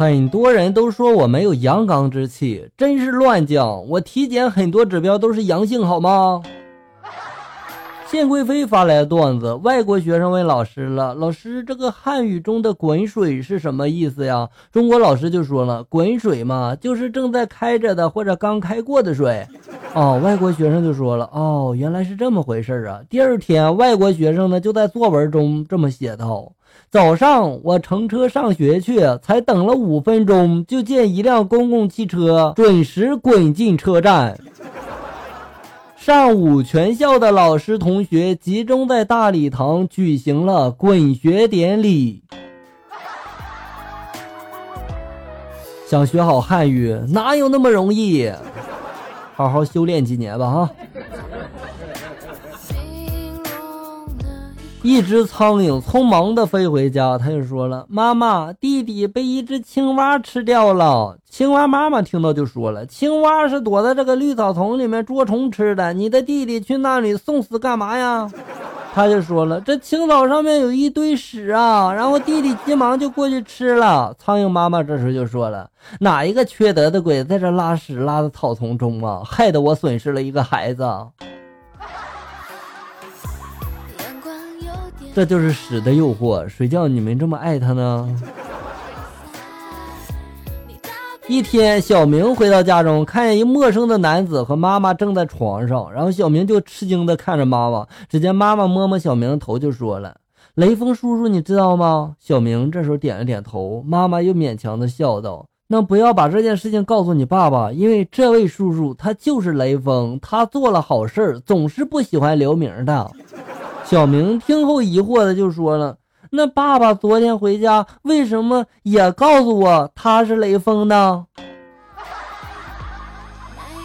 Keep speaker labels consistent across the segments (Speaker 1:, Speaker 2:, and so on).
Speaker 1: 很多人都说我没有阳刚之气，真是乱讲。我体检很多指标都是阳性，好吗？谢贵妃发来段子，外国学生问老师了：“老师，这个汉语中的‘滚水’是什么意思呀？”中国老师就说了：“滚水嘛，就是正在开着的或者刚开过的水。”哦，外国学生就说了：“哦，原来是这么回事啊！”第二天，外国学生呢就在作文中这么写道：“早上我乘车上学去，才等了五分钟，就见一辆公共汽车准时滚进车站。”上午，全校的老师同学集中在大礼堂举行了滚学典礼。想学好汉语，哪有那么容易？好好修炼几年吧，哈。一只苍蝇匆忙的飞回家，他就说了：“妈妈，弟弟被一只青蛙吃掉了。”青蛙妈妈听到就说了：“青蛙是躲在这个绿草丛里面捉虫吃的，你的弟弟去那里送死干嘛呀？”他就说了：“这青草上面有一堆屎啊！”然后弟弟急忙就过去吃了。苍蝇妈妈这时候就说了：“哪一个缺德的鬼在这拉屎拉到草丛中啊？害得我损失了一个孩子。”这就是屎的诱惑，谁叫你们这么爱他呢？一天，小明回到家中，看见一陌生的男子和妈妈正在床上，然后小明就吃惊的看着妈妈。只见妈妈摸摸小明的头，就说了：“雷锋叔叔，你知道吗？”小明这时候点了点头。妈妈又勉强的笑道：“那不要把这件事情告诉你爸爸，因为这位叔叔他就是雷锋，他做了好事总是不喜欢留名的。”小明听后疑惑的就说了：“那爸爸昨天回家为什么也告诉我他是雷锋呢？”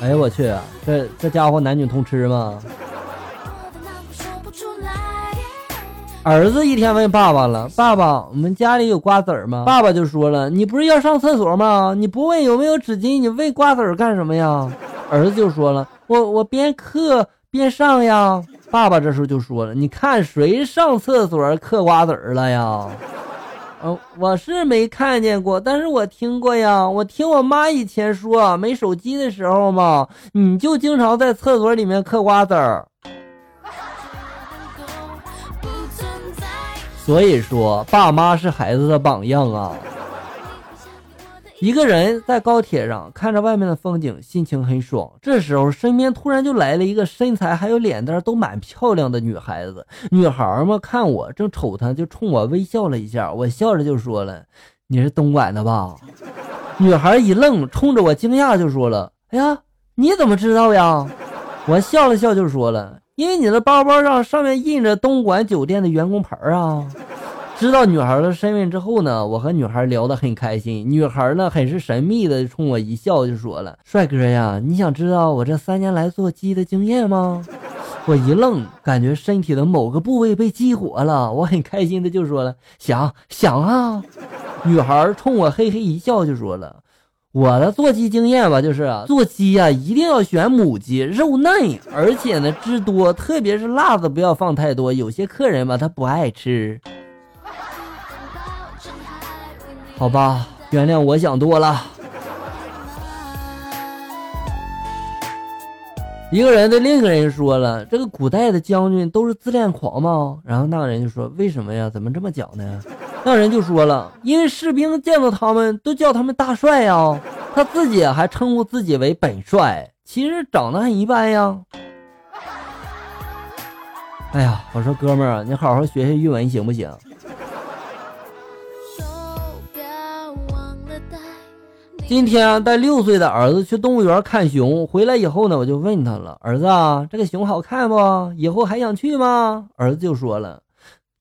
Speaker 1: 哎呀，我去，这这家伙男女通吃吗？儿子一天问爸爸了：“爸爸，我们家里有瓜子吗？”爸爸就说了：“你不是要上厕所吗？你不问有没有纸巾，你喂瓜子干什么呀？”儿子就说了：“我我边嗑边上呀。”爸爸这时候就说了：“你看谁上厕所嗑瓜子儿了呀？”嗯，我是没看见过，但是我听过呀。我听我妈以前说，没手机的时候嘛，你就经常在厕所里面嗑瓜子儿。所以说，爸妈是孩子的榜样啊。一个人在高铁上看着外面的风景，心情很爽。这时候，身边突然就来了一个身材还有脸蛋都蛮漂亮的女孩子。女孩嘛，看我正瞅她，就冲我微笑了一下。我笑着就说了：“你是东莞的吧？”女孩一愣，冲着我惊讶就说了：“哎呀，你怎么知道呀？”我笑了笑就说了：“因为你的包包上上面印着东莞酒店的员工牌啊。”知道女孩的身份之后呢，我和女孩聊得很开心。女孩呢，很是神秘的冲我一笑，就说了：“帅哥呀，你想知道我这三年来做鸡的经验吗？”我一愣，感觉身体的某个部位被激活了。我很开心的就说了：“想想啊。”女孩冲我嘿嘿一笑，就说了：“我的做鸡经验吧，就是做鸡呀，一定要选母鸡，肉嫩，而且呢汁多，特别是辣子不要放太多。有些客人吧，他不爱吃。”好吧，原谅我想多了。一个人对另一个人说了：“这个古代的将军都是自恋狂吗？”然后那个人就说：“为什么呀？怎么这么讲呢？”那人就说了：“因为士兵见到他们都叫他们大帅呀，他自己还称呼自己为本帅，其实长得很一般呀。”哎呀，我说哥们儿，你好好学学语文行不行？今天带六岁的儿子去动物园看熊，回来以后呢，我就问他了：“儿子，这个熊好看不？以后还想去吗？”儿子就说了：“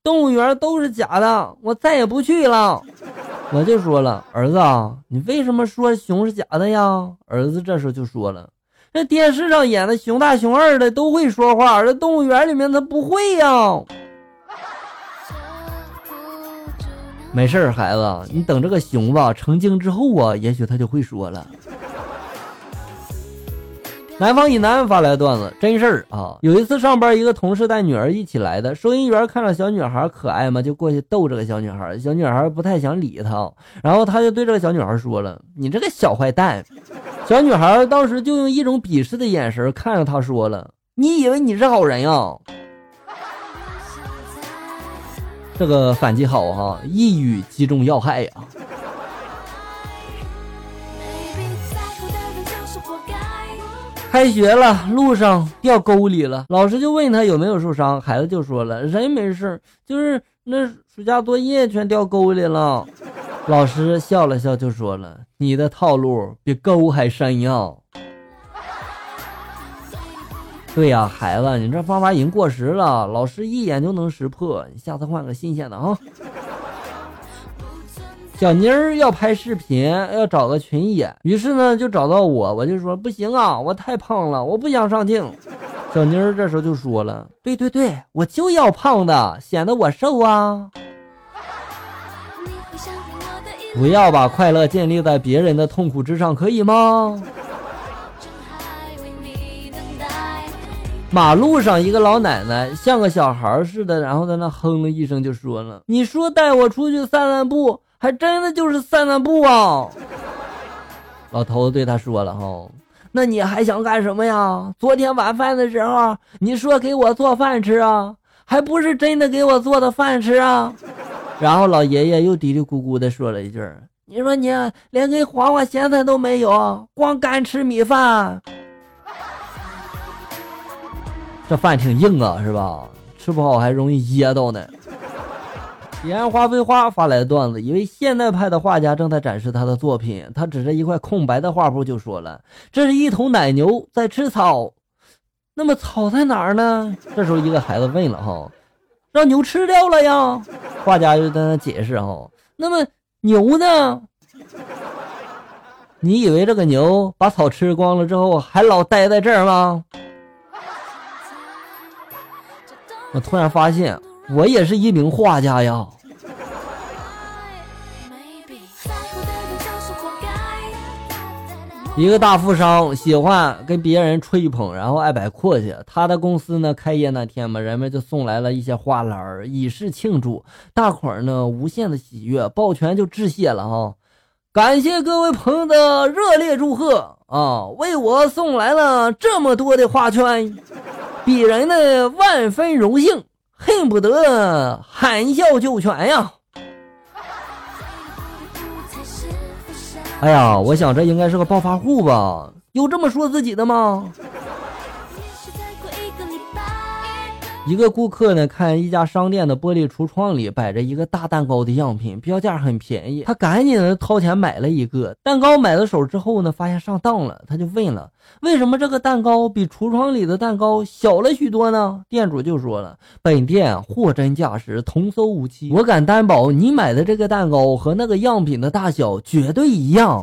Speaker 1: 动物园都是假的，我再也不去了。”我就说了：“儿子，你为什么说熊是假的呀？”儿子这时候就说了：“这电视上演的熊大熊二的都会说话，这动物园里面他不会呀。”没事儿，孩子，你等这个熊吧成精之后啊，也许他就会说了。南方以南发来段子，真事儿啊！有一次上班，一个同事带女儿一起来的，收银员看着小女孩可爱嘛，就过去逗这个小女孩。小女孩不太想理他，然后他就对这个小女孩说了：“你这个小坏蛋！”小女孩当时就用一种鄙视的眼神看着他，说了：“你以为你是好人呀？”这个反击好哈，一语击中要害呀！开学了，路上掉沟里了，老师就问他有没有受伤，孩子就说了人没事，就是那暑假作业全掉沟里了。老师笑了笑就说了，你的套路比沟还深呀。对呀，孩子，你这方法已经过时了，老师一眼就能识破，你下次换个新鲜的啊。小妮儿要拍视频，要找个群演，于是呢就找到我，我就说不行啊，我太胖了，我不想上镜。小妮儿这时候就说了，对对对，我就要胖的，显得我瘦啊。不要把快乐建立在别人的痛苦之上，可以吗？马路上一个老奶奶像个小孩似的，然后在那哼了一声，就说了：“你说带我出去散散步。”还真的就是散散步啊！老头子对他说了：“哈，那你还想干什么呀？昨天晚饭的时候，你说给我做饭吃啊，还不是真的给我做的饭吃啊？”然后老爷爷又嘀嘀咕咕的说了一句：“你说你连根黄瓜咸菜都没有，光干吃米饭，这饭挺硬啊，是吧？吃不好还容易噎到呢。”烟花飞花发来的段子，一位现代派的画家正在展示他的作品。他指着一块空白的画布就说了：“这是一头奶牛在吃草。”那么草在哪儿呢？这时候一个孩子问了：“哈，让牛吃掉了呀？”画家就在那解释：“哈，那么牛呢？你以为这个牛把草吃光了之后还老待在这儿吗？”我突然发现。我也是一名画家呀。一个大富商喜欢跟别人吹捧，然后爱摆阔气。他的公司呢，开业那天嘛，人们就送来了一些花篮以示庆祝。大伙儿呢，无限的喜悦，抱拳就致谢了哈。感谢各位朋友的热烈祝贺啊，为我送来了这么多的花圈，鄙人呢万分荣幸。恨不得含笑九泉呀！哎呀，我想这应该是个暴发户吧？有这么说自己的吗？一个顾客呢，看一家商店的玻璃橱窗里摆着一个大蛋糕的样品，标价很便宜，他赶紧的掏钱买了一个。蛋糕买到手之后呢，发现上当了，他就问了：“为什么这个蛋糕比橱窗里的蛋糕小了许多呢？”店主就说了：“本店货真价实，童叟无欺，我敢担保，你买的这个蛋糕和那个样品的大小绝对一样。”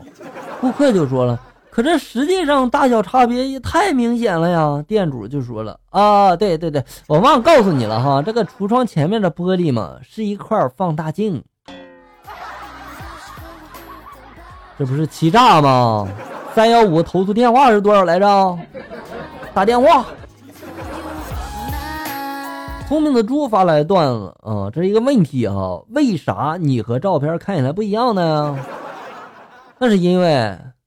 Speaker 1: 顾客就说了。可这实际上大小差别也太明显了呀！店主就说了啊，对对对，我忘告诉你了哈，这个橱窗前面的玻璃嘛，是一块放大镜，这不是欺诈吗？三幺五投诉电话是多少来着？打电话。聪明的猪发来段子啊，这是一个问题哈，为啥你和照片看起来不一样呢？那是因为。